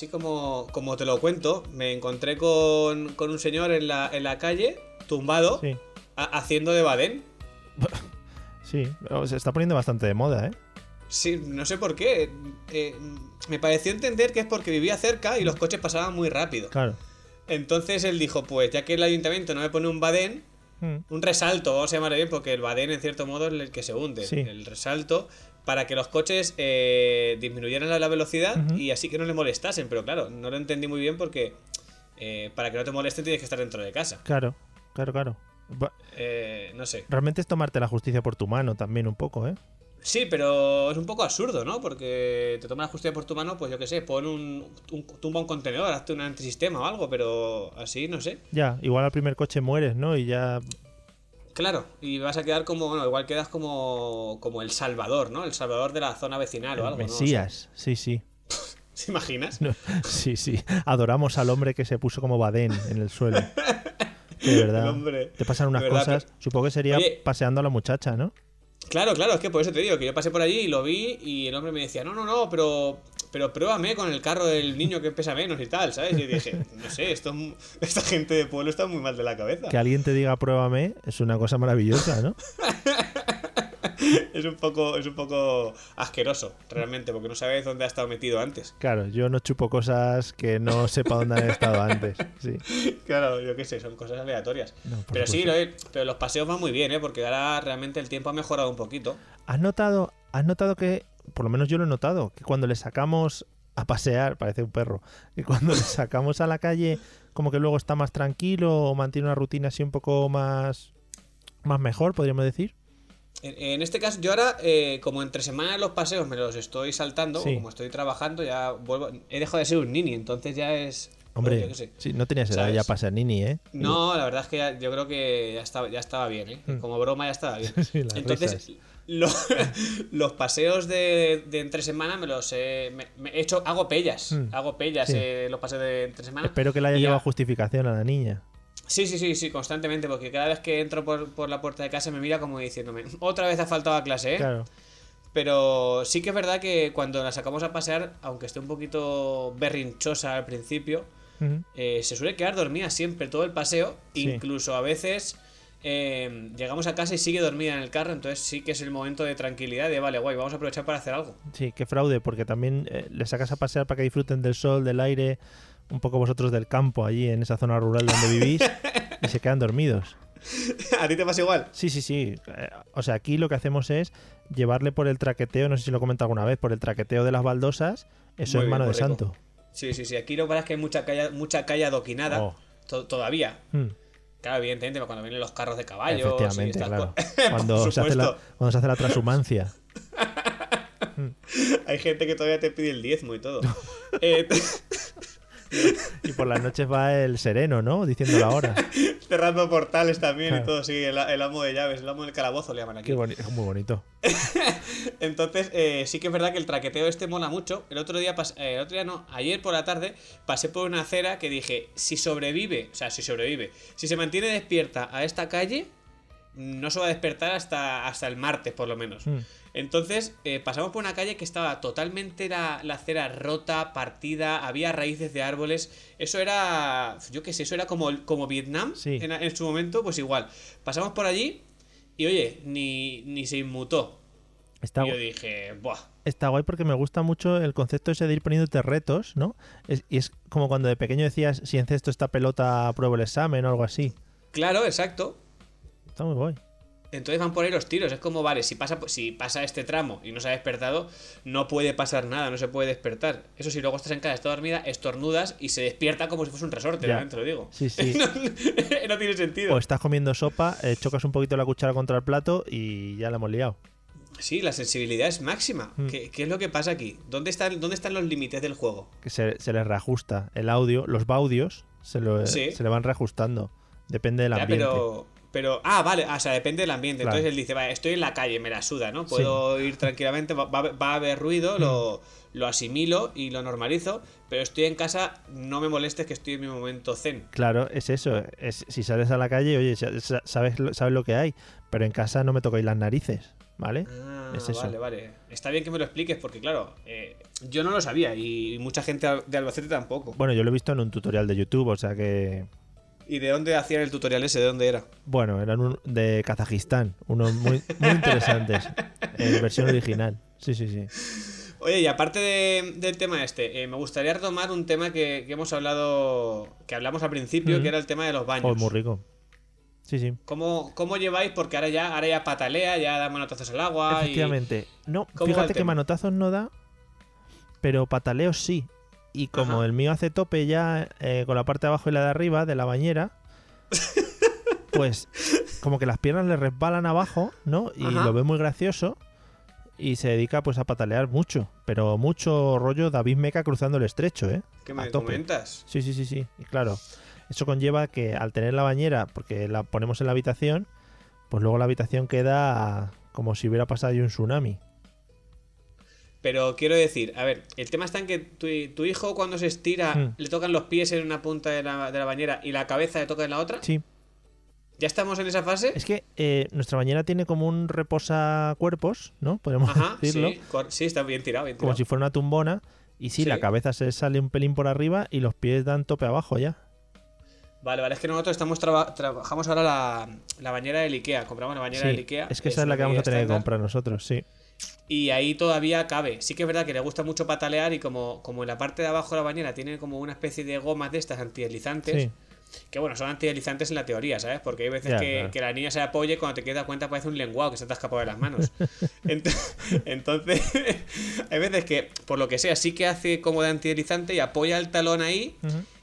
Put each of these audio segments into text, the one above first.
Así como, como te lo cuento, me encontré con, con un señor en la, en la calle, tumbado, Sí. haciendo de badén. Sí, se está poniendo bastante de moda, ¿eh? Sí, no sé por qué. eh, me pareció entender que es porque vivía cerca y los coches pasaban muy rápido. Claro. Entonces él dijo, pues ya que el ayuntamiento no me pone un badén, Mm. un resalto, vamos a llamarlo bien, porque el badén en cierto modo es el que se hunde. Sí. El resalto para que los coches eh, disminuyeran la, la velocidad y así que no le molestasen. Pero claro, no lo entendí muy bien porque eh, para que no te molesten tienes que estar dentro de casa. Claro, claro, claro. Eh, no sé. Realmente es tomarte la justicia por tu mano también un poco, ¿eh? Sí, pero es un poco absurdo, ¿no? Porque te tomas la justicia por tu mano, pues yo qué sé, pon un, un- tumba un contenedor, hazte un antisistema o algo, pero así, no sé. Ya, igual al primer coche mueres, ¿no? Y ya... Claro, y vas a quedar como, bueno, igual quedas como, como el salvador, ¿no? El salvador de la zona vecinal o algo, ¿no? Mesías, sí, sí. ¿Se imaginas? No, sí, sí. Adoramos al hombre que se puso como badén en el suelo. De verdad. Hombre. Te pasan unas verdad, cosas. pero- Supongo que sería Oye. paseando a la muchacha, ¿no? Claro, claro, es que por eso te digo, que yo pasé por allí y lo vi y el hombre me decía, no, no, no, pero, pero pruébame con el carro del niño que pesa menos y tal, ¿sabes? Y dije, no sé, esto, esta gente de pueblo está muy mal de la cabeza. Que alguien te diga pruébame es una cosa maravillosa, ¿no? Es un poco, es un poco asqueroso, realmente, porque no sabes dónde ha estado metido antes. Claro, yo no chupo cosas que no sepa dónde han estado antes. Sí. Claro, yo qué sé, son cosas aleatorias. No, pero sí, lo- pero los paseos van muy bien, ¿eh? Porque ahora realmente el tiempo ha mejorado un poquito. ¿Has notado, has notado que, por lo menos yo lo he notado, que cuando le sacamos a pasear, parece un perro, que cuando le sacamos a la calle, como que luego está más tranquilo o mantiene una rutina así un poco más, más mejor, podríamos decir? En, este caso, yo ahora, eh, como entre semanas los paseos me los estoy saltando, Sí. o como estoy trabajando, ya vuelvo. He dejado de ser un nini, entonces ya es. Hombre, yo qué sé. sí, no tenías edad ¿Sabes? ya para ser nini, ¿eh? No, la verdad es que ya- yo creo que ya estaba, ya estaba bien, ¿eh? Como broma ya estaba bien. Hmm. Sí, Entonces, risas. Lo- los paseos de, de entre semana me los he, me- me he hecho, hago pellas, Mm. hago pellas Sí. eh, los paseos de entre semana. Espero que le haya ya- llevado justificación a la niña. Sí, sí, sí, sí, constantemente, porque cada vez que entro por, por la puerta de casa me mira como diciéndome, otra vez ha faltado a clase, ¿eh? Claro. Pero sí que es verdad que cuando la sacamos a pasear, aunque esté un poquito berrinchosa al principio, eh, se suele quedar dormida siempre todo el paseo, Sí. incluso a veces eh, llegamos a casa y sigue dormida en el carro, entonces sí que es el momento de tranquilidad, de vale, guay, vamos a aprovechar para hacer algo. Sí, qué fraude, porque también eh, le sacas a pasear para que disfruten del sol, del aire, un poco vosotros del campo allí en esa zona rural donde vivís y se quedan dormidos. ¿A ti te pasa igual? Sí, sí, sí. Eh, O sea, aquí lo que hacemos es llevarle por el traqueteo, no sé si lo he comentado alguna vez, por el traqueteo de las baldosas, eso Muy en bien, mano de santo. Sí, sí, sí, aquí lo que pasa es que hay mucha calle, mucha calle adoquinada, Oh. to- todavía. Mm, Claro, evidentemente, cuando vienen los carros de caballos y efectivamente, claro. Cuando se, hace la, cuando se hace la transhumancia. Hay gente que todavía te pide el diezmo y todo. Eh, Y por las noches va el sereno, ¿no? Diciendo la hora. cerrando portales también Claro. y todo, sí, el, el amo de llaves, el amo del calabozo le llaman aquí. Qué boni- es muy bonito. Entonces, eh, sí que es verdad que el traqueteo este mola mucho. El otro día, eh, el otro día no, ayer por la tarde pasé por una acera que dije, si sobrevive, o sea, si sobrevive, si se mantiene despierta a esta calle, no se va a despertar hasta, hasta el martes por lo menos. Mm. Entonces, eh, pasamos por una calle que estaba totalmente la, la acera rota, partida, había raíces de árboles. Eso era, yo qué sé, eso era como, como Vietnam Sí. en, en su momento, pues igual. Pasamos por allí y oye, ni, ni se inmutó. Está, Y yo dije, buah. está guay porque me gusta mucho el concepto ese de ir poniéndote retos, ¿no? Es- y es como cuando de pequeño decías, si encesto esta pelota, pruebo el examen o algo así. Claro, exacto. está muy guay. Entonces van por ahí los tiros. Es como, vale, si pasa, si pasa este tramo y no se ha despertado, no puede pasar nada, no se puede despertar. Eso si luego estás en casa, está dormida, estornudas y se despierta como si fuese un resorte, Ya. ¿no? te lo digo. Sí, sí. no, no tiene sentido. O estás comiendo sopa, eh, chocas un poquito la cuchara contra el plato y ya la hemos liado. Sí, la sensibilidad es máxima. Mm. ¿Qué, qué es lo que pasa aquí? ¿Dónde están, ¿Dónde están los límites del juego? Que se, se les reajusta el audio, los baudios se, lo- Sí. se le van reajustando. Depende del Ya, ambiente. pero, pero. Ah, vale, o sea, depende del ambiente. Claro. Entonces él dice, vale, estoy en la calle, me la suda, ¿no? Puedo ir tranquilamente, va, va- va a haber ruido, Mm. lo, lo asimilo y lo normalizo, pero estoy en casa, no me molestes que estoy en mi momento zen. Claro, es eso. Es, si sales a la calle, oye, sa- sa- sabes, lo- sabes lo que hay, pero en casa no me tocáis las narices, ¿vale? Ah, Es eso. vale, vale. Está bien que me lo expliques porque, claro, eh, yo no lo sabía y mucha gente de Albacete tampoco. Bueno, yo lo he visto en un tutorial de YouTube, o sea que. ¿Y de dónde hacían el tutorial ese? ¿De dónde era? Bueno, eran un- de Kazajistán, unos muy, muy interesantes. En versión original. Sí, sí, sí. Oye, y aparte de- del tema este, eh, me gustaría retomar un tema que, que hemos hablado, que hablamos al principio, que era el tema de los baños. Oh, muy rico. Sí, sí. ¿Cómo, ¿Cómo lleváis? Porque ahora ya, ahora ya patalea, ya da manotazos al agua. y- Efectivamente. No, ¿Cómo va el fíjate que manotazos no da, pero pataleos sí. Y como Ajá. el mío hace tope ya eh, con la parte de abajo y la de arriba de la bañera, pues como que las piernas le resbalan abajo, ¿no? Y Ajá. lo ve muy gracioso y se dedica pues a patalear mucho, pero mucho rollo David Meca cruzando el estrecho, ¿eh? ¿Qué a me comentas? Sí, sí, sí, sí. Y claro, eso conlleva que al tener la bañera, porque la ponemos en la habitación, pues luego la habitación queda como si hubiera pasado ahí un tsunami. Pero quiero decir, a ver, el tema está en que tu, tu hijo cuando se estira Hmm. le tocan los pies en una punta de la, de la bañera y la cabeza le toca en la otra. Sí, ¿Ya estamos en esa fase? es que eh, nuestra bañera tiene como un reposacuerpos, ¿no? Podemos Ajá, decirlo. sí, sí, está bien tirado, bien Como tirado. si fuera una tumbona. Y sí, Sí. la cabeza se sale un pelín por arriba y los pies dan tope abajo ya. Vale, vale, es que nosotros estamos traba- trabajamos ahora la, la bañera del Ikea, compramos la bañera Sí, del Ikea. es que esa es la que vamos a tener que comprar nosotros, sí. Y ahí todavía cabe. Sí que es verdad que le gusta mucho patalear y como, como en la parte de abajo de la bañera tiene como una especie de gomas de estas antideslizantes. Sí, Que bueno, son antideslizantes en la teoría, ¿sabes? Porque hay veces Ya, que, claro. que la niña se apoye y cuando te queda cuenta parece un lenguado que se te ha escapado de las manos. Ent- Entonces, hay veces que, por lo que sea, sí que hace como de antideslizante y apoya el talón ahí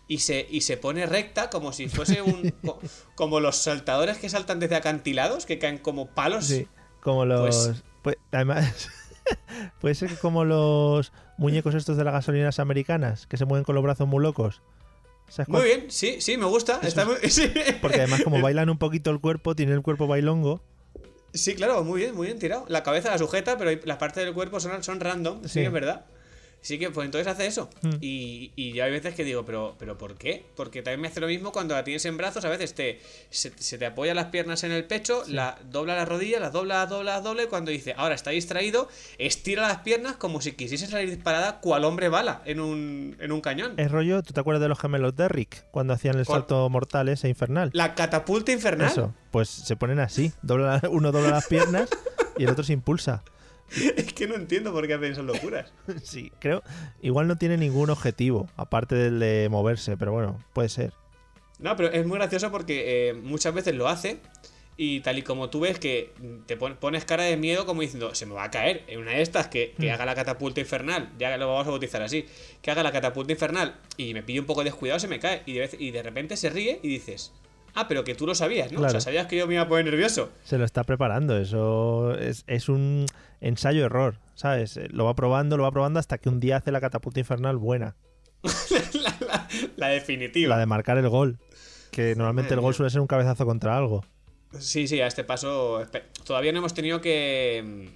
y se, y se pone recta como si fuese un... co- como los saltadores que saltan desde acantilados, que caen como palos. sí. Como los. Pues- pues, además, puede ser que como los muñecos estos de las gasolinas americanas, que se mueven con los brazos muy locos. ¿Sabes Muy bien, sí, sí, me gusta. Está muy- sí. Porque además, como bailan un poquito el cuerpo, tiene el cuerpo bailongo. Sí, claro, muy bien, muy bien tirado. La cabeza la sujeta, pero las partes del cuerpo son, son random, sí, es verdad. Sí que, pues entonces hace eso. Mm. Y, y yo hay veces que digo, pero, pero ¿por qué? Porque también me hace lo mismo cuando la tienes en brazos, a veces te, se, se te apoya las piernas en el pecho, la dobla las rodillas, las dobla, las dobla, las dobla, y cuando dice, ahora está distraído, estira las piernas como si quisiese salir disparada cual hombre bala en un, en un cañón. Es rollo, ¿tú te acuerdas de los gemelos de Rick? Cuando hacían el ¿Cuál? salto mortal ese infernal. La catapulta infernal. Eso, pues se ponen así. Dobla, uno dobla las piernas y el otro se impulsa. es que no entiendo por qué hacen esas locuras. Sí, creo. Igual no tiene ningún objetivo, aparte del de moverse, pero bueno, puede ser. No, pero es muy gracioso porque eh, muchas veces lo hace y tal y como tú ves que te pon- pones cara de miedo como diciendo, se me va a caer en una de estas que, que Mm. haga la catapulta infernal, ya lo vamos a bautizar así, que haga la catapulta infernal y me pille un poco descuidado, se me cae y de, vez- y de repente se ríe y dices, ah, pero que tú lo sabías, ¿no? O sea, sabías que yo me iba a poner nervioso. Se lo está preparando, eso es, es un ensayo-error, ¿sabes? Lo va probando, lo va probando hasta que un día hace la catapulta infernal buena, la, la- la definitiva. la de marcar el gol. Que normalmente el gol suele ser un cabezazo contra algo. Sí, sí, a este paso. Todavía no hemos tenido que.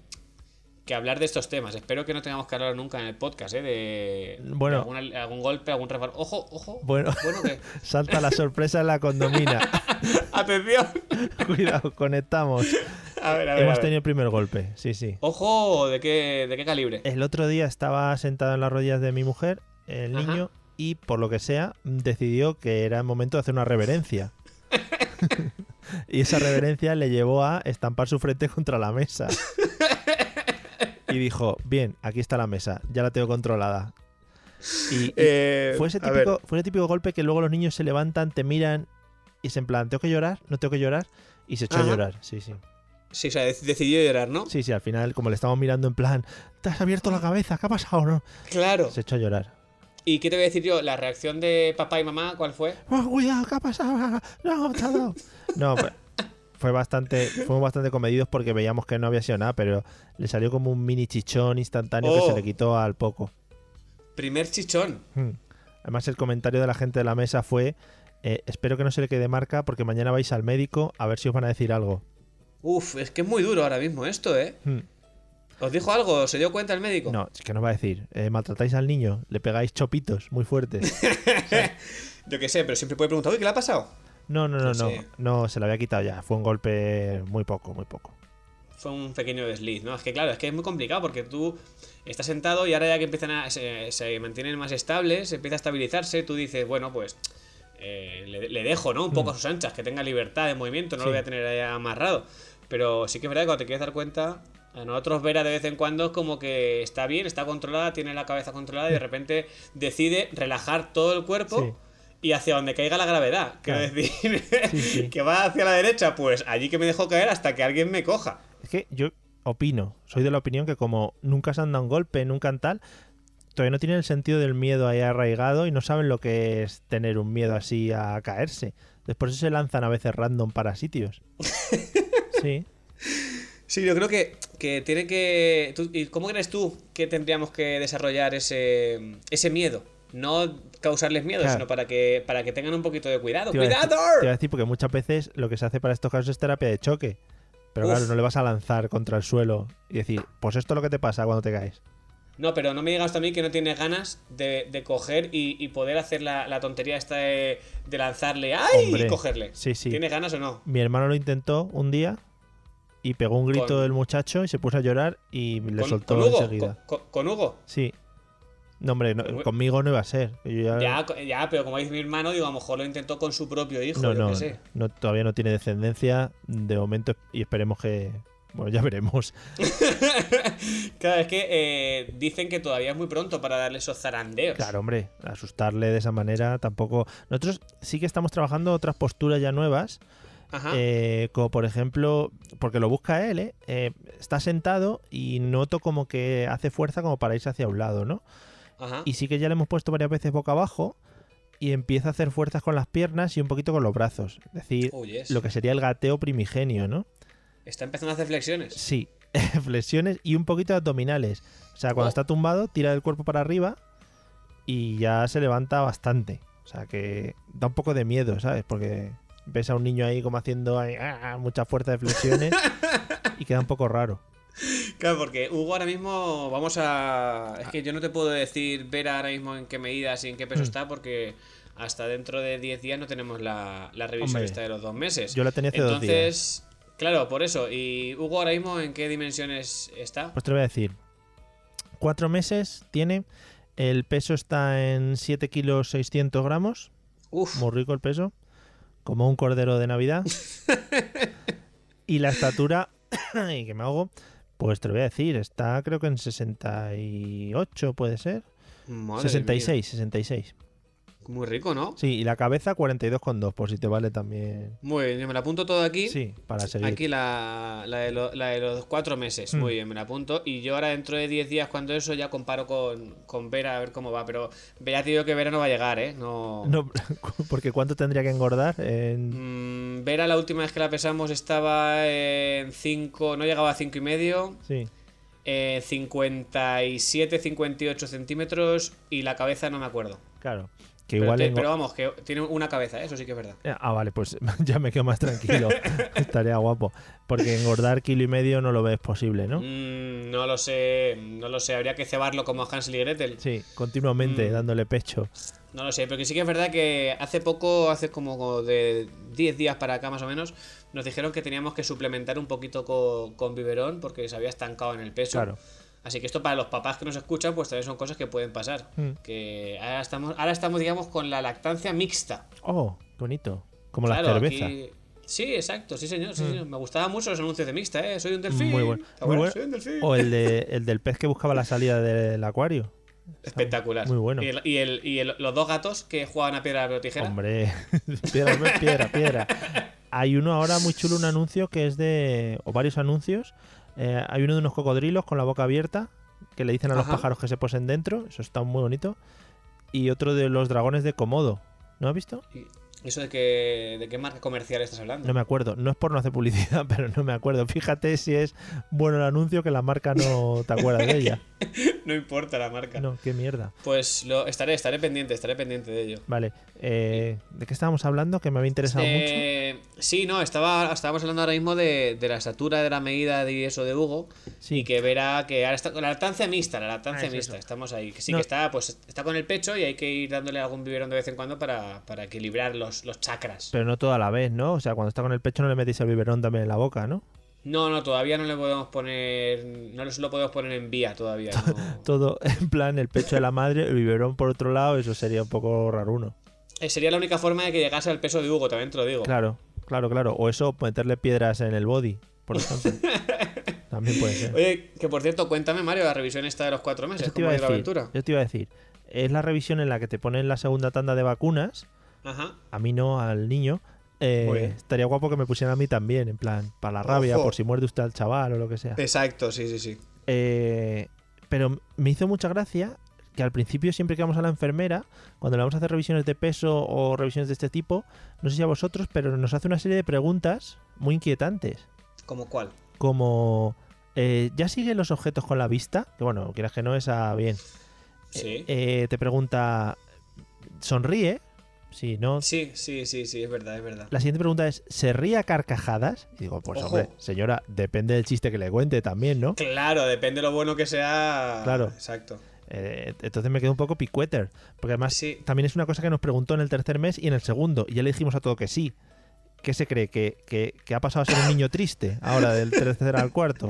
Que hablar de estos temas. Espero que no tengamos que hablar nunca en el podcast, ¿eh? De, Bueno. de alguna- algún golpe, algún resbalón. Ojo, ojo. Bueno. Bueno, que. Salta la sorpresa en la condomina. Atención. Cuidado, conectamos. A ver, a ver. Hemos tenido el primer golpe, sí, sí. Ojo, ¿de qué, ¿de qué calibre? El otro día estaba sentado en las rodillas de mi mujer, el Ajá. niño, y por lo que sea, decidió que era el momento de hacer una reverencia. y esa reverencia le llevó a estampar su frente contra la mesa. Y dijo, bien, aquí está la mesa, ya la tengo controlada. Y, y Eh, fue, ese típico, fue ese típico golpe que luego los niños se levantan, te miran y es en plan, ¿tengo que llorar? ¿No tengo que llorar? Y se echó a llorar, sí, sí. Sí, o sea, dec- decidió llorar, ¿no? Sí, sí, al final, como le estamos mirando en plan, ¿te has abierto la cabeza? ¿Qué ha pasado? No? Claro. Se echó a llorar. ¿Y qué te voy a decir yo? ¿La reacción de papá y mamá cuál fue? ¡Oh, cuidado! ¿Qué ha pasado? No, dado". No, fue- bastante, fuimos bastante comedidos porque veíamos que no había sido nada, pero le salió como un mini chichón instantáneo que Oh. se le quitó al poco. Primer chichón. Hmm. Además, el comentario de la gente de la mesa fue: eh, Espero que no se le quede marca porque mañana vais al médico a ver si os van a decir algo. Uf, es que es muy duro ahora mismo esto, ¿eh? Hmm. ¿Os dijo algo? ¿Se dio cuenta el médico? No, es que nos va a decir: eh, Maltratáis al niño, le pegáis chopitos muy fuertes. Yo qué sé, pero siempre puede preguntar, uy, ¿qué le ha pasado? No, no, no, No no, no, se le había quitado ya. Fue un golpe muy poco, muy poco. Fue un pequeño desliz, ¿no? Es que claro, es que es muy complicado porque tú estás sentado y ahora ya que empiezan a. se, se mantienen más estables, empieza a estabilizarse, tú dices, bueno, pues. eh, le, le dejo, ¿no? Un poco a sus anchas, que tenga libertad de movimiento, no Sí. lo voy a tener ahí amarrado. Pero sí que es verdad que cuando te quieres dar cuenta, a nosotros Vera de vez en cuando es como que está bien, está controlada, tiene la cabeza controlada y de repente decide relajar todo el cuerpo. Sí. Y hacia donde caiga la gravedad. Quiero Claro. decir, Sí, sí. que va hacia la derecha, pues allí que me dejo caer hasta que alguien me coja. Es que yo opino, soy de la opinión que como nunca se han dado un golpe, nunca en tal, todavía no tienen el sentido del miedo ahí arraigado y no saben lo que es tener un miedo así a caerse. Después se lanzan a veces random para sitios. Sí. Sí, yo creo que, que tiene que... tú- ¿Y cómo crees tú que tendríamos que desarrollar ese, ese miedo? No causarles miedo, Claro. sino para que, para que tengan un poquito de cuidado. Te decir- ¡Cuidado! Te iba a decir porque muchas veces lo que se hace para estos casos es terapia de choque. Pero Uf. claro, no le vas a lanzar contra el suelo y decir, pues esto es lo que te pasa cuando te caes. No, pero no me digas también que no tienes ganas de, de coger y, y poder hacer la, la tontería esta de, de lanzarle ¡ay! Hombre, y cogerle. sí, sí. ¿Tienes ganas o no? Mi hermano lo intentó un día y pegó un grito del muchacho y se puso a llorar y le ¿Con, soltó con Hugo? enseguida. ¿Con, con- con Hugo? Sí. No, hombre, no- Con- conmigo no iba a ser. Yo ya- Ya, pero como dice mi hermano, digo, a lo mejor lo intentó con su propio hijo, no, yo no, qué sé. no, todavía no tiene descendencia de momento y esperemos que. Bueno, ya veremos. Claro, es que eh, dicen que todavía es muy pronto para darle esos zarandeos. Claro, hombre, asustarle de esa manera tampoco. Nosotros sí que estamos trabajando otras posturas ya nuevas. Ajá. eh, como por ejemplo, porque lo busca él, ¿eh? Eh, Está sentado y noto como que hace fuerza como para irse hacia un lado, ¿no? Ajá. Y sí que ya le hemos puesto varias veces boca abajo y empieza a hacer fuerzas con las piernas y un poquito con los brazos. Es decir, Oh, yes. lo que sería el gateo primigenio, ¿no? Está empezando a hacer flexiones. Sí, flexiones y un poquito de abdominales. O sea, cuando Oh. está tumbado, tira el cuerpo para arriba y ya se levanta bastante. O sea, que da un poco de miedo, ¿sabes? Porque ves a un niño ahí como haciendo ahí, ah, mucha fuerza de flexiones y queda un poco raro. Claro, porque Hugo ahora mismo vamos a... Es que yo no te puedo decir ver ahora mismo en qué medidas y en qué peso Mm. está porque hasta dentro de 10 días no tenemos la, la revisión Hombre, esta de los dos meses. Yo la tenía hace dos días. Entonces, claro, por eso. ¿Y Hugo ahora mismo en qué dimensiones está? Pues te lo voy a decir. Cuatro meses tiene. El peso está en 7 kilos 600 gramos. Uf, Muy rico el peso. Como un cordero de Navidad. y la estatura, y que me hago, pues te lo voy a decir, está creo que en 68, puede ser. madre 66, 66. Muy rico, ¿no? Sí, y la cabeza 42,2, por si te vale también. Muy bien, yo me la apunto todo aquí. Sí, para seguir. Aquí la, la, de lo- la de los cuatro meses. Mm. Muy bien, me la apunto. Y yo ahora dentro de 10 días, cuando eso, ya comparo con, con Vera a ver cómo va. Pero te digo que Vera no va a llegar, ¿eh? No. No, porque ¿cuánto tendría que engordar? En... Mm, Vera la última vez que la pesamos estaba en 5, no llegaba a 5 y medio, Sí. eh, 57, 58 centímetros y la cabeza no me acuerdo. Claro. Que Pero, igual te- engo- pero vamos, que tiene una cabeza, ¿eh? eso sí que es verdad. Ah, vale, pues ya me quedo más tranquilo. Estaría guapo. Porque engordar kilo y medio no lo ves posible, ¿no? Mm, no lo sé, no lo sé, habría que cebarlo como a Hansel y Gretel. Sí, continuamente Mm. dándole pecho. No lo sé, pero que sí que es verdad que hace poco, hace como de 10 días para acá más o menos, nos dijeron que teníamos que suplementar un poquito con, con biberón porque se había estancado en el peso. Claro. Así que esto para los papás que nos escuchan, pues también son cosas que pueden pasar. Mm. Que ahora estamos, ahora estamos, digamos, con la lactancia mixta. Oh, qué bonito. Como Claro, la cerveza. aquí- Sí, exacto, sí señor, sí, señor. Me gustaban mucho los anuncios de mixta, ¿eh? Soy un delfín. Muy bueno. Muy. Soy un delfín. O el, de, el del pez que buscaba la salida del acuario. Espectacular. Muy bueno. Y, el- y el- y el- los dos gatos que jugaban a piedra, papel o tijera. Hombre, piedra, piedra, piedra. hay uno ahora muy chulo, un anuncio que es de. o varios anuncios. Eh, hay uno de unos cocodrilos con la boca abierta que le dicen a los pájaros que se posen dentro. Eso está muy bonito. Y otro de los dragones de Komodo. ¿No has visto? ¿Eso de qué, de qué marca comercial estás hablando? No me acuerdo. No es por no hacer publicidad, pero no me acuerdo. Fíjate si es bueno el anuncio que la marca no te acuerdas de ella. No importa la marca. No, qué mierda. Pues lo, estaré, estaré pendiente, estaré pendiente de ello. Vale. eh, ¿De qué estábamos hablando? Que me había interesado mucho. Eh, sí, no, estaba, estábamos hablando ahora mismo de, de la estatura, de la medida de eso de Hugo. Sí. Y que verá que ahora está con la lactancia mixta, la lactancia Ah, es mixta, eso. estamos ahí. Que sí No. que está, pues está con el pecho y hay que ir dándole algún biberón de vez en cuando para, para equilibrar los, los chakras. Pero no toda la vez, ¿no? O sea, cuando está con el pecho no le metéis el biberón también en la boca, ¿no? No, no, todavía no le podemos poner. No lo podemos poner en vía todavía. no. Todo en plan el pecho de la madre, el biberón por otro lado, eso sería un poco raruno. Eh, sería la única forma de que llegase al peso de Hugo, también te lo digo. Claro, claro, claro. O eso, meterle piedras en el body, por ejemplo. También puede ser. Oye, que por cierto, cuéntame, Mario, la revisión esta de los cuatro meses. ¿Cómo ido la aventura? Yo te iba a decir. Es la revisión en la que te ponen la segunda tanda de vacunas. Ajá. A mí no, al niño. Eh, estaría guapo que me pusieran a mí también, en plan, para la rabia, Ojo. por si muerde usted al chaval o lo que sea. Exacto, sí, sí, sí. Eh, pero me hizo mucha gracia que al principio siempre que vamos a la enfermera, cuando le vamos a hacer revisiones de peso o revisiones de este tipo, no sé si a vosotros, pero nos hace una serie de preguntas muy inquietantes. ¿Cómo cuál? Como, eh, ¿ya siguen los objetos con la vista? Que bueno, quieras que no, esa bien. Sí. Eh, te pregunta, ¿sonríe? Sí, ¿no? Sí, sí, sí, sí, es verdad, es verdad. La siguiente pregunta es, ¿se ríe a carcajadas? Y digo, pues Ojo. hombre, señora, depende del chiste que le cuente también, ¿no? Claro, depende de lo bueno que sea. Claro. Exacto. Eh, entonces me quedo un poco picueter. Porque además Sí. también es una cosa que nos preguntó en el tercer mes y en el segundo. Y ya le dijimos a todo que sí. ¿Qué se cree? ¿Que, que, que ha pasado a ser un niño triste ahora del tercer al cuarto?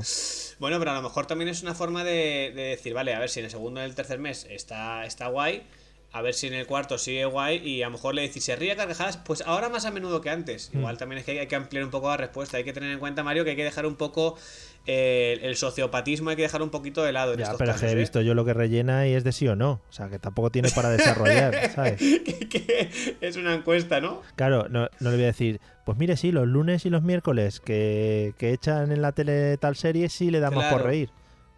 Bueno, pero a lo mejor también es una forma de, de decir, vale, a ver si en el segundo y el tercer mes está, está guay, a ver si en el cuarto sigue guay y a lo mejor le decís, se ríe a carcajadas, pues ahora más a menudo que antes. Hmm. Igual también es que hay, que ampliar un poco la respuesta, hay que tener en cuenta, Mario, que hay que dejar un poco eh, el sociopatismo, hay que dejar un poquito de lado en Ya, estos pero es que casos, he ¿eh? visto yo lo que rellena y es de sí o no. O sea, que tampoco tiene para desarrollar, ¿sabes? que, que es una encuesta, ¿no? Claro, no, no le voy a decir, pues mire, sí, los lunes y los miércoles que, que echan en la tele tal serie sí le damos por reír.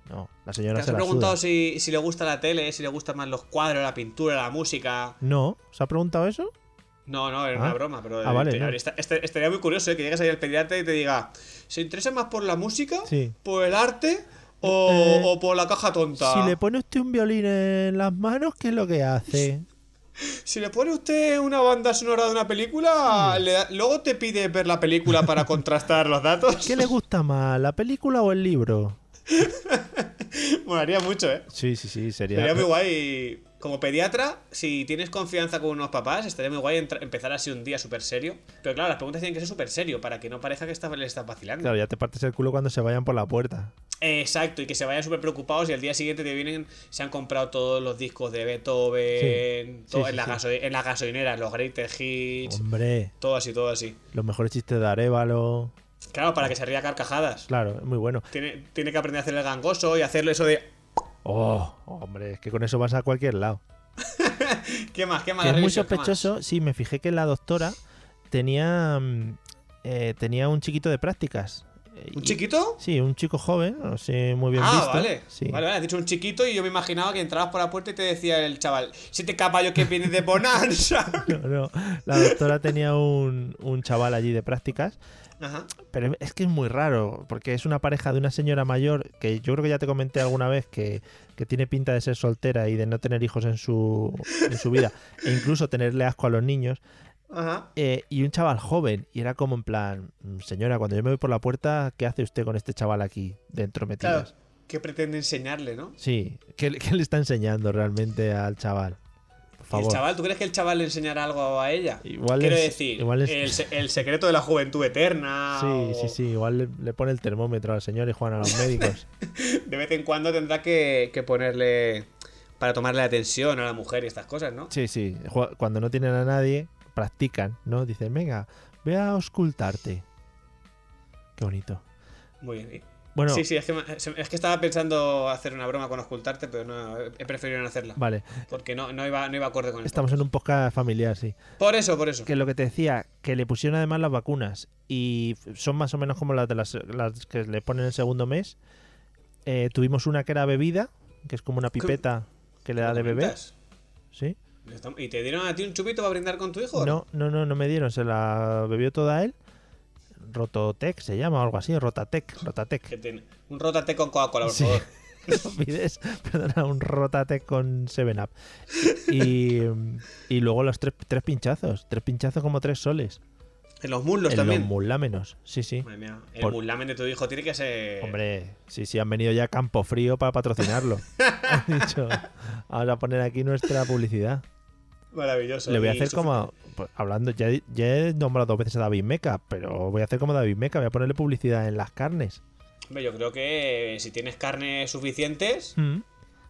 No, la señora ¿Te se has la preguntado si, si le gusta la tele, si le gustan más los cuadros, la pintura, la música? No, ¿se ha preguntado eso? No, no, era Ah. una broma, pero Ah, vale, te- no. esta- este- estaría muy curioso ¿eh? que llegues ahí al pediatra y te diga, ¿se interesa más por la música, Sí. por el arte o, Eh, o por la caja tonta? Si le pone usted un violín en las manos, ¿qué es lo que hace? Si le pone usted una banda sonora de una película, le da- luego te pide ver la película para contrastar los datos. ¿Qué le gusta más, la película o el libro? Molaría mucho, ¿eh? Sí, sí, sí, sería. Sería muy guay. Como pediatra, si tienes confianza con unos papás, estaría muy guay empezar así un día súper serio. Pero claro, las preguntas tienen que ser súper serio para que no parezca que está- le estás vacilando. Claro, ya te partes el culo cuando se vayan por la puerta. Exacto, y que se vayan súper preocupados y al día siguiente te vienen, se han comprado todos los discos de Beethoven, Sí, todo sí, en, la sí. en las gasolineras, los greatest hits, Hombre, todo así, todo así. los mejores chistes de Arevalo. Claro, para que se ría carcajadas. Claro, es muy bueno. Tiene, tiene que aprender a hacer el gangoso y hacerlo eso de... Oh, hombre, es que con eso vas a cualquier lado. ¿Qué más? ¿Qué más? Que es muy sospechoso, sí, me fijé que la doctora tenía, mm, eh, tenía un chiquito de prácticas. ¿Un chiquito? Sí, un chico joven, no sé, muy bien ah, visto. vale. Sí. Vale, vale, has dicho un chiquito y yo me imaginaba que entrabas por la puerta y te decía el chaval, siete caballos que vienes de Bonanza. No, no, la doctora tenía un, un chaval allí de prácticas, Ajá. pero es que es muy raro, porque es una pareja de una señora mayor que yo creo que ya te comenté alguna vez que, que tiene pinta de ser soltera y de no tener hijos en su, en su vida, e incluso tenerle asco a los niños, Ajá. eh, y un chaval joven, y era como en plan, "Mm, señora, cuando yo me voy por la puerta, ¿qué hace usted con este chaval aquí dentro metidas? Claro. ¿Qué pretende enseñarle, no? Sí, ¿qué, qué le está enseñando realmente al chaval? Por ¿Y favor. el chaval, ¿tú crees que el chaval le enseñará algo a ella? Igual Quiero es- decir, igual es- el, el secreto de la juventud eterna. Sí, o sí, sí, igual le, le pone el termómetro al señor y juegan a los médicos. De vez en cuando tendrá que, que ponerle. para tomarle atención a la mujer y estas cosas, ¿no? Sí, sí, cuando no tienen a nadie, practican, ¿no? Dicen, venga, ve a auscultarte. Qué bonito. Muy bien. Bueno, Sí, sí, es que, me- es que estaba pensando hacer una broma con ocultarte, pero no, he preferido no hacerla. vale. Porque no, no, iba, no iba acorde con el Estamos en un podcast familiar, sí. Por eso, por eso. Que lo que te decía, que le pusieron además las vacunas y son más o menos como las de las, las que le ponen el segundo mes. Eh, tuvimos una que era bebida, que es como una pipeta que le da de. ¿Comentas? ¿Sí? ¿Y te dieron a ti un chupito para brindar con tu hijo? No, no, no, no me dieron, se la bebió toda él. Rototec se llama o algo así, Rotatec, Rotatec. Un rótate con Coca-Cola, por Sí. favor. No pides, perdona, un Rotatec con 7-Up. Y, y luego los tres, tres pinchazos, tres pinchazos como tres soles. En los muslos en también. los mulámenos, sí, sí. Madre mía, el Por- de tu hijo tiene que ser. Hombre, sí, sí, han venido ya a Campo Frío para patrocinarlo. Han dicho, vamos a poner aquí nuestra publicidad. Maravilloso. Le voy a hacer como, pues, hablando, ya, ya he nombrado dos veces a David Meca, pero voy a hacer como David Meca, voy a ponerle publicidad en las carnes. Hombre, yo creo que si tienes carnes suficientes, Mm.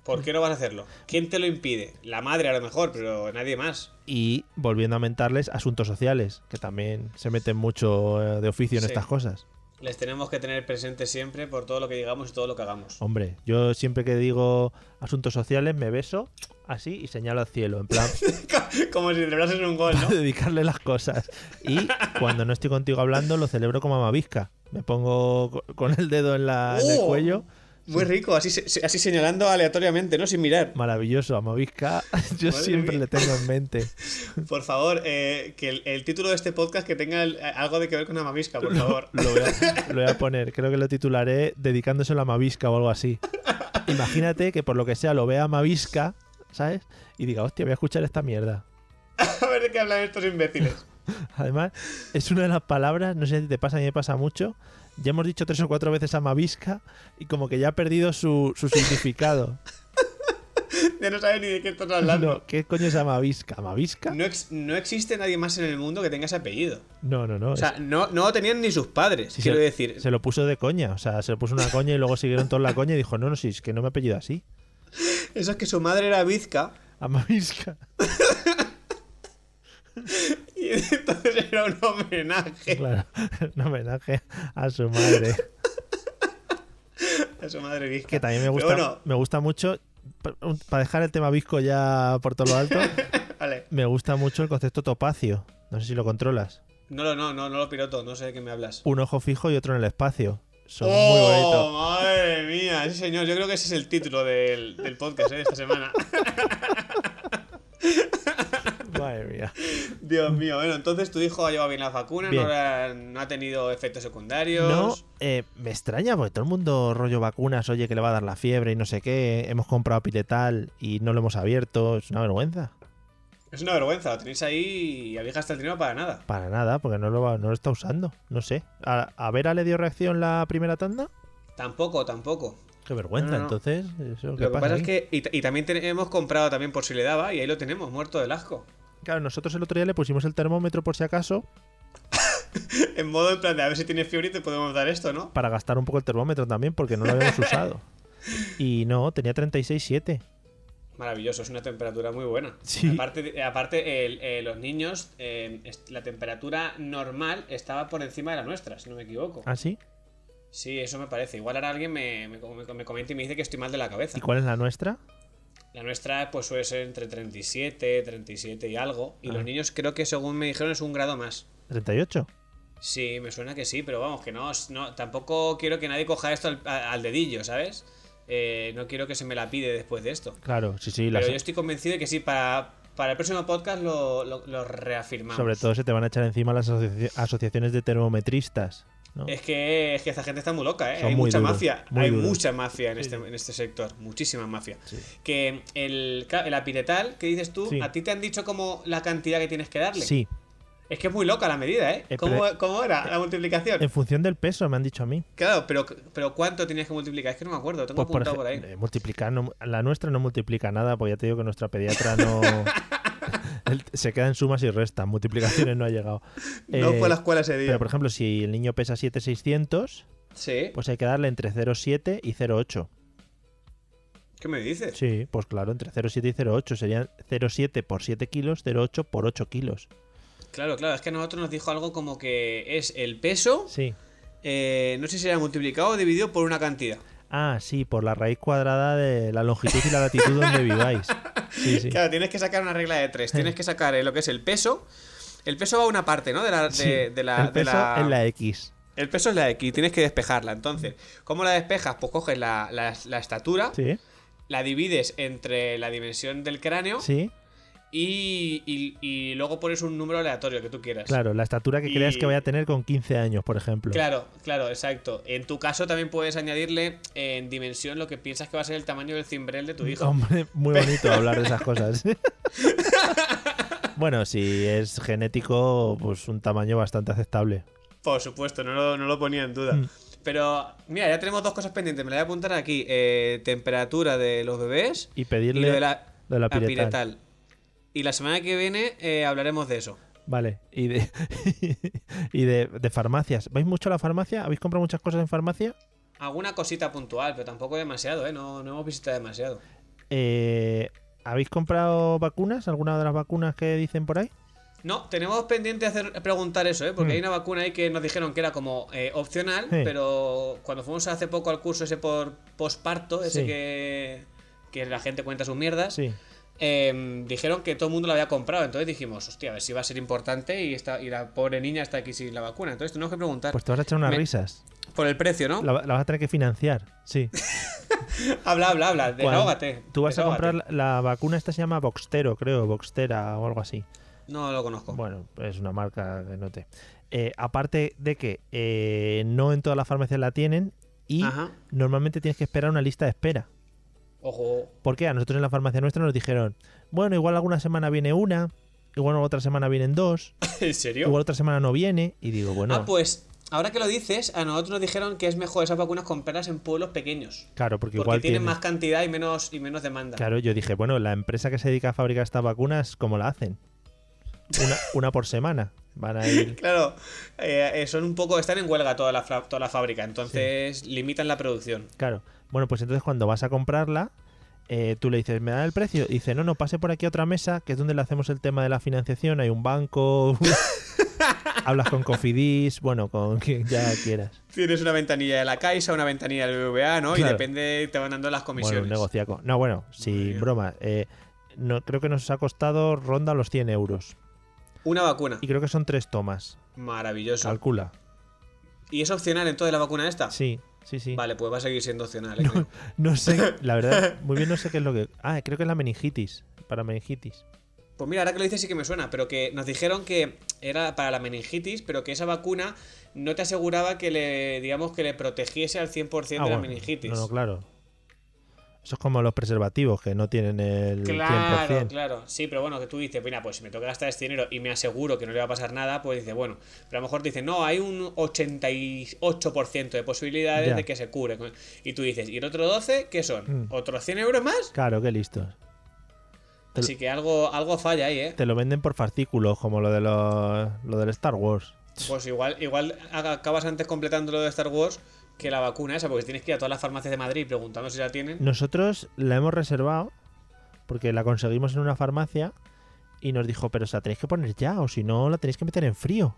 ¿Por qué no vas a hacerlo? ¿Quién te lo impide? La madre a lo mejor, pero nadie más. Y volviendo a mentarles asuntos sociales, que también se meten mucho eh, de oficio en Sí. estas cosas. Les tenemos que tener presentes siempre por todo lo que digamos y todo lo que hagamos. Hombre, yo siempre que digo asuntos sociales me beso así y señalo al cielo, en plan, Como si celebrases un gol, para ¿no? dedicarle las cosas. Y cuando no estoy contigo hablando, lo celebro como amavisca. Me pongo co- con el dedo en, la, en el ¡Oh! cuello. Muy rico, así, así señalando aleatoriamente, ¿no? Sin mirar. Maravilloso, amavisca. Yo Madre siempre mía. le tengo en mente. Por favor, eh, que el, el título de este podcast que tenga el- algo de que ver con Amamisca, por favor. Lo voy, a, lo voy a poner, creo que lo titularé dedicándoselo a Mavisca o algo así. Imagínate que por lo que sea lo vea Mavisca, ¿sabes? Y diga, hostia, voy a escuchar esta mierda. A ver de qué hablan estos imbéciles. Además, es una de las palabras, no sé si te pasa, a mí me pasa mucho. Ya hemos dicho tres o cuatro veces Amavisca y como que ya ha perdido su, su significado. Ya no sabes ni de qué estás hablando. No, ¿Qué coño es Amavisca? ¿Amavisca? No, ex- no existe nadie más en el mundo que tenga ese apellido. No, no, no. O sea, es- no, no lo tenían ni sus padres. sí, quiero se, decir, se lo puso de coña. O sea, se lo puso una coña y luego siguieron todos la coña y dijo, no, no, sí, es que no me apellido así. eso es que su madre era Vizca Amavisca. entonces era un homenaje Claro, un homenaje a su madre. a su madre Vizca. Que también me gusta, bueno, me gusta mucho, para dejar el tema visco ya por todo lo alto, vale. me gusta mucho el concepto topacio. No sé si lo controlas. No, lo- no, no, no lo piloto, no sé de qué me hablas. Un ojo fijo y otro en el espacio. Son muy ¡Oh, bonitos. madre mía! Sí, señor. Yo creo que ese es el título del, del podcast ¿eh? de esta semana. Madre mía. Dios mío. Bueno, entonces tu hijo ha llevado bien las vacunas, Bien. No, ha, no ha tenido efectos secundarios. No, eh, me extraña porque todo el mundo rollo vacunas, oye que le va a dar la fiebre y no sé qué. Hemos comprado piletal y no lo hemos abierto. Es una vergüenza. Es una vergüenza. Lo tenéis ahí y habéis gastado el dinero para nada. Para nada, porque no lo, va- no lo está usando. No sé. ¿A, a Vera le dio reacción la primera tanda? Tampoco, tampoco. Qué vergüenza, No, no, no. entonces. Eso, ¿qué Lo que pasa ahí? es que. Y, también te- hemos comprado también por si le daba y ahí lo tenemos, muerto del asco. Claro, nosotros el otro día le pusimos el termómetro por si acaso En modo en plan de a ver si tienes fiebre y te podemos dar esto, ¿no? para gastar un poco el termómetro también porque no lo habíamos usado. Y no, tenía 36,7. Maravilloso, es una temperatura muy buena. Sí. Aparte, aparte eh, los niños, eh, la temperatura normal estaba por encima de la nuestra, si no me equivoco. ¿Ah, sí? Sí, eso me parece. Igual ahora alguien me, me, me- me comenta y me dice que estoy mal de la cabeza. ¿Y cuál es la nuestra? La nuestra pues suele ser entre 37, 37 y algo. Y Ah. los niños creo que según me dijeron es un grado más. ¿38? Sí, me suena que sí, pero vamos, que no, no tampoco quiero que nadie coja esto al, dedillo, ¿sabes? Eh, no quiero que se me la pide después de esto. Claro, sí, sí. Pero yo estoy convencido de que sí, para, para el próximo podcast lo, lo- lo reafirmamos. Sobre todo se te van a echar encima las asoci- asociaciones de termometristas. ¿No? Es que, es que esta gente está muy loca, ¿eh? Son hay muy mucha duros, mafia. muy hay duros. mucha mafia en, Sí, este, en este sector. Muchísima mafia. Sí. Que el, el apiretal que dices tú, Sí. a ti te han dicho como la cantidad que tienes que darle. Sí, Es que es muy loca la medida, ¿eh? Eh, ¿Cómo, pero- cómo era la multiplicación? en función del peso me han dicho a mí. Claro, pero, pero ¿cuánto tenías que multiplicar? Es que no me acuerdo, tengo Pues apuntado por, ejemplo, ahí. eh, multiplicar, no- la nuestra no multiplica nada, pues ya te digo que nuestra pediatra no... Se queda en sumas y restas, multiplicaciones no ha llegado. no Eh, fue a la escuela ese día. Pero por ejemplo, si el niño pesa 7,600, Sí. pues hay que darle entre 0,7 y 0,8. ¿Qué me dices? Sí, pues claro, entre 0,7 y 0,8 serían 0,7 por 7 kilos, 0,8 por 8 kilos. Claro, claro, es que a nosotros nos dijo algo como que es el peso Sí, eh, no sé si era multiplicado o dividido por una cantidad. Ah, sí, por la raíz cuadrada de la longitud y la latitud donde viváis. Sí, sí. Claro, tienes que sacar una regla de tres. Tienes que sacar eh, lo que es el peso. El peso va a una parte, ¿no? De la, de, Sí, de la, el de peso la- en la X. El peso es la X, tienes que despejarla. Entonces, ¿cómo la despejas? Pues coges la, la- la estatura, Sí, la divides entre la dimensión del cráneo sí, y, y- y luego pones un número aleatorio que tú quieras. claro, la estatura que creas Y- que vaya a tener con 15 años, por ejemplo. Claro, claro, exacto. En tu caso también puedes añadirle en dimensión lo que piensas que va a ser el tamaño del cimbrel de tu hijo. Hombre, muy bonito hablar de esas cosas. bueno, si es genético, pues un tamaño bastante aceptable. Por supuesto, no lo, no lo ponía en duda. Mm. Pero, mira, ya tenemos dos cosas pendientes. Me la voy a apuntar aquí. Eh, temperatura de los bebés Y y pedirle lo de la, de la la piretal. Y la semana que viene eh, hablaremos de eso. Vale, y de y de, de farmacias. ¿Vais mucho a la farmacia? ¿Habéis comprado muchas cosas en farmacia? Alguna cosita puntual, pero tampoco demasiado, ¿eh? No, no hemos visitado demasiado. Eh, ¿Habéis comprado vacunas? ¿Alguna de las vacunas que dicen por ahí? No, tenemos pendiente hacer preguntar eso, ¿eh? Porque Mm. hay una vacuna ahí que nos dijeron que era como eh, opcional, Sí. pero cuando fuimos hace poco al curso ese por posparto, ese Sí. que, que la gente cuenta sus mierdas, Sí. Eh, dijeron que todo el mundo la había comprado. Entonces dijimos, hostia, a ver si va a ser importante y, esta, y la pobre niña está aquí sin la vacuna. Entonces tenemos que preguntar. Pues te vas a echar unas Me- risas. por el precio, ¿no? La, la vas a tener que financiar, sí. Habla, habla, habla, desahógate. Tú vas a comprar la, la vacuna, esta se llama Boxtero, creo, Boxtera o algo así. No lo conozco. Bueno, es una marca que no te. Eh, aparte de que eh, no en todas las farmacias la tienen y Ajá. normalmente tienes que esperar una lista de espera. Ojo. Porque a nosotros en la farmacia nuestra nos dijeron, bueno, igual alguna semana viene una, igual otra semana vienen dos, ¿En serio? igual otra semana no viene. Y digo, bueno, Ah, pues ahora que lo dices, a nosotros nos dijeron que es mejor esas vacunas comprarlas en pueblos pequeños. claro, porque, Porque igual tienen tiene- más cantidad y menos, y menos demanda. Claro, yo dije, bueno, la empresa que se dedica a fabricar estas vacunas, ¿cómo la hacen? Una, una por semana. Van a ir. Claro, eh, son un poco. Están en huelga toda la, toda la fábrica, entonces limitan la producción. Claro. Bueno, pues entonces cuando vas a comprarla, eh, tú le dices, ¿me dan el precio? Y dice, no, no, pase por aquí a otra mesa, que es donde le hacemos el tema de la financiación. Hay un banco. Hablas con Cofidis, bueno, con quien ya quieras. Tienes una ventanilla de la Caixa, una ventanilla del BBVA, ¿no? Y depende, te van dando las Bueno, comisiones. un negociaco. No, bueno, sin broma. eh, no, creo que nos ha costado ronda los 100 euros. Una vacuna. Y creo que son tres tomas. Maravilloso. Calcula. ¿Y es opcional entonces la vacuna esta? Sí, sí, sí. Vale, pues va a seguir siendo opcional. ¿eh? No sé, la verdad, muy bien no sé qué es lo que... Ah, creo que es la meningitis, para meningitis. Pues mira, ahora que lo dices sí que me suena, pero que nos dijeron que era para la meningitis, pero que esa vacuna no te aseguraba que le, digamos, que le protegiese al 100% de Ah, la bueno, meningitis. No, no, claro. Eso es como los preservativos, que no tienen el Claro, 100%. claro. Sí, pero bueno, que tú dices, mira, pues si me toca gastar este dinero y me aseguro que no le va a pasar nada, pues dices, bueno, pero a lo mejor te dicen, no, hay un 88% de posibilidades Ya. de que se cure. Y tú dices, ¿y el otro 12 qué son? Mm. ¿Otros 100 euros más? Claro, qué listos. Así que algo, algo falla ahí, ¿eh? Te lo venden por fascículos, como lo de los, lo del Star Wars. Pues igual, igual acabas antes completando lo de Star Wars que la vacuna esa, porque tienes que ir a todas las farmacias de Madrid preguntando si la tienen. Nosotros la hemos reservado porque la conseguimos en una farmacia y nos dijo, pero se la tenéis que poner ya o si no la tenéis que meter en frío.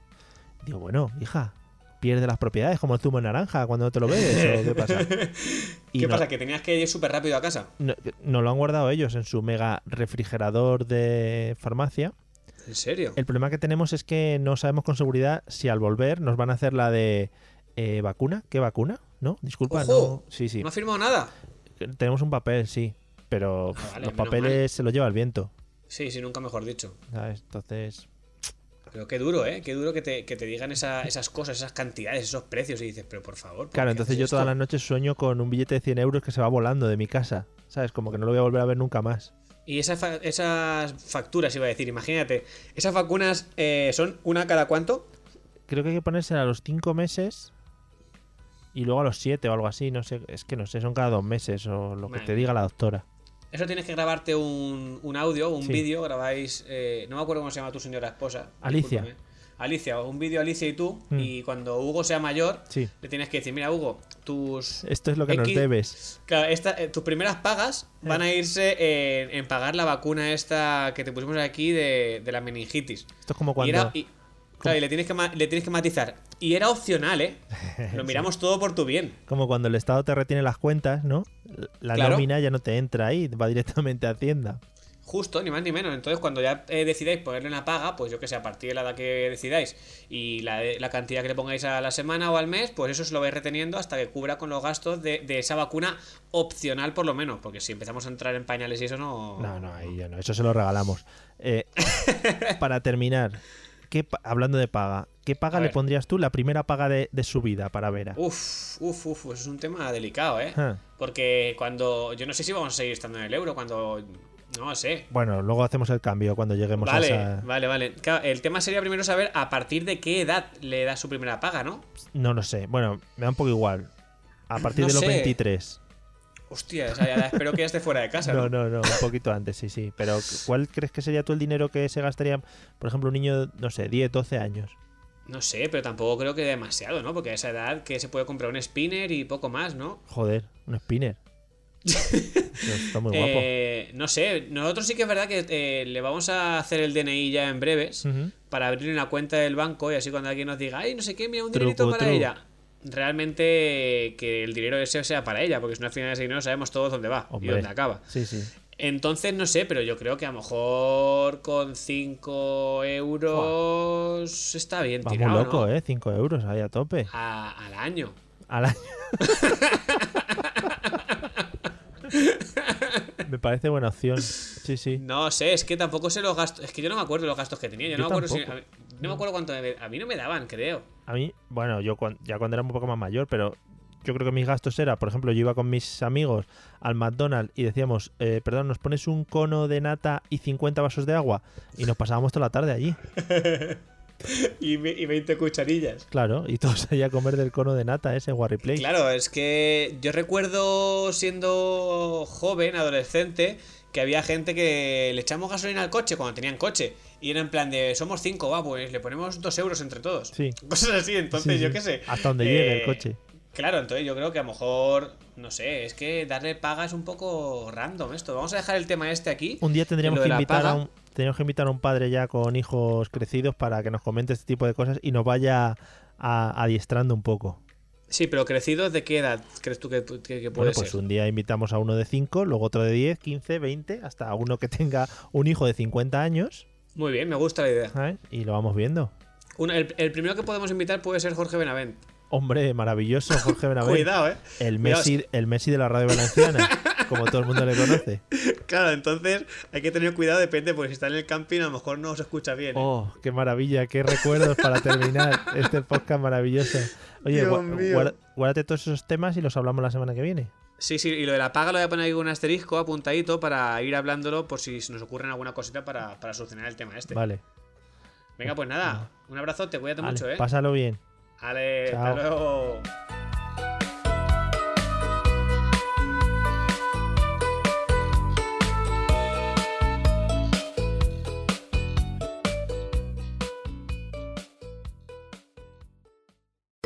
Digo, bueno, hija, pierde las propiedades como el zumo de naranja cuando no te lo bebes o qué pasa. Y ¿Qué no- pasa? ¿Que tenías que ir súper rápido a casa? no, no lo han guardado ellos en su mega refrigerador de farmacia. ¿En serio? El problema que tenemos es que no sabemos con seguridad si al volver nos van a hacer la de eh, vacuna. ¿Qué vacuna? ¿No? Disculpa, ¡Ojo! no. Sí, sí. ¿No ha firmado nada? Tenemos un papel, sí. Pero vale, los papeles se los lleva el viento. Sí, sí, nunca mejor dicho. ¿sabes? Entonces, Pero qué duro, ¿eh? Qué duro que te, que te digan esa- esas cosas, esas cantidades, esos precios. Y dices, pero por favor. ¿por claro, entonces yo todas las noches sueño con un billete de 100 euros que se va volando de mi casa. ¿Sabes? Como que no lo voy a volver a ver nunca más. Y esa fa- esas facturas, iba a decir, imagínate. Esas vacunas eh, son una cada cuánto? Creo que hay que ponerse a los 5 meses y luego a los 7 o algo así. No sé, es que no sé, son cada dos meses o lo que te diga la doctora. Eso tienes que grabarte un, un audio, un Sí. vídeo, grabáis, eh, no me acuerdo cómo se llama tu señora esposa. Alicia. discúlpame. Alicia, un vídeo Alicia y tú, Mm. y cuando Hugo sea mayor, Sí. le tienes que decir, mira Hugo, tus, Esto es lo que nos debes. claro, esta- eh, tus primeras pagas van a irse en, en pagar la vacuna esta que te pusimos aquí de, de la meningitis. Esto es como Y cuando, era- y- Claro, y le tienes, que le tienes que matizar. Y era opcional, ¿eh? Lo miramos todo por tu bien. Como cuando el Estado te retiene las cuentas, ¿no? La Claro. nómina ya no te entra ahí, va directamente a Hacienda. Justo, ni más ni menos. Entonces, cuando ya eh, decidáis ponerle una paga, pues yo que sé, a partir de la edad que decidáis y la, la cantidad que le pongáis a la semana o al mes, pues eso se lo vais reteniendo hasta que cubra con los gastos de, de esa vacuna opcional, por lo menos. Porque si empezamos a entrar en pañales y eso no. No, no, ahí ya no, eso se lo regalamos. Eh, para terminar, ¿qué pa- hablando de paga, ¿qué paga le pondrías tú la primera paga de, de su vida para Vera? Uf, uf, uf, eso es un tema delicado, ¿eh? Ah. Porque cuando. Yo no sé si vamos a seguir estando en el euro, cuando. No sé. Bueno, luego hacemos el cambio cuando lleguemos Vale, a esa... vale, vale. Claro, el tema sería primero saber a partir de qué edad le da su primera paga, ¿no? No lo sé. Bueno, me da un poco igual. A partir No de los sé. 23. Hostia, o sea, ya espero que ya esté fuera de casa. No, ¿no? no, no, un poquito antes, sí, sí. Pero ¿cuál crees que sería tú el dinero que se gastaría, por ejemplo, un niño, no sé, 10, 12 años? No sé, pero tampoco creo que demasiado, ¿no? Porque a esa edad que se puede comprar un spinner y poco más, ¿no? Joder, un spinner. Está muy guapo. Eh, no sé, nosotros sí que es verdad que eh, le vamos a hacer el DNI ya en breves para abrir una cuenta del banco y así cuando alguien nos diga, ay, no sé qué, mira, un dinerito para truco. ella. Realmente que el dinero ese sea para ella, porque si no al final ese dinero sabemos todos dónde va y dónde acaba. Sí, sí. Entonces, no sé, pero yo creo que a lo mejor con 5 euros está bien Va muy tirado, loco, ¿no? ¿eh? 5 euros ahí a tope. A- al año. Al año. me parece buena opción. Sí, sí. No sé, es que tampoco sé los gastos. Es que yo no me acuerdo los gastos que tenía. Yo, Yo no me acuerdo si. tampoco. a mí- no me acuerdo cuánto. me- A mí no me daban, creo. A mí, bueno, yo cuan- ya cuando era un poco más mayor, pero yo creo que mis gastos era, por ejemplo, yo iba con mis amigos al McDonald's y decíamos, eh, perdón, ¿nos pones un cono de nata y 50 vasos de agua? Y nos pasábamos toda la tarde allí. Y, y 20 cucharillas. Claro, y todos allá a comer del cono de nata ese Warry Play. Claro, es que yo recuerdo siendo joven, adolescente, que había gente que le echamos gasolina al coche cuando tenían coche. Y era en plan de, somos cinco, va, pues le ponemos dos euros entre todos. Sí. Cosas así, entonces Sí, yo qué sé. Hasta donde llegue el Eh, coche. Claro, entonces yo creo que a lo mejor, no sé, es que darle paga es un poco random esto. Vamos a dejar el tema este aquí. Un día tendríamos que invitar a un tendríamos que invitar a un padre ya con hijos crecidos para que nos comente este tipo de cosas y nos vaya a- adiestrando un poco. Sí, pero crecidos, ¿de qué edad crees tú que, que- que puede Bueno, pues ser? un día invitamos a uno de 5, luego otro de 10, 15, 20, hasta uno que tenga un hijo de 50 años, Muy bien, me gusta la idea. ¿sabes? Y lo vamos viendo. El, el primero que podemos invitar puede ser Jorge Benavent. Hombre, maravilloso, Jorge Benavent. Cuidado, ¿eh? El Cuidado. Messi, el Messi de la radio valenciana, como todo el mundo le conoce. Claro, entonces hay que tener cuidado, depende, porque si está en el camping a lo mejor no se escucha bien. ¿eh? Oh, qué maravilla, qué recuerdos para terminar este podcast maravilloso. Oye, guarda- guárdate todos esos temas y los hablamos la semana que viene. Sí, sí, y lo de la paga lo voy a poner ahí con un asterisco apuntadito para ir hablándolo por si nos ocurre alguna cosita para, para solucionar el tema este. Vale. Venga, pues nada, un abrazote, cuídate vale, mucho, ¿eh? Pásalo bien. Vale, Chao. hasta luego.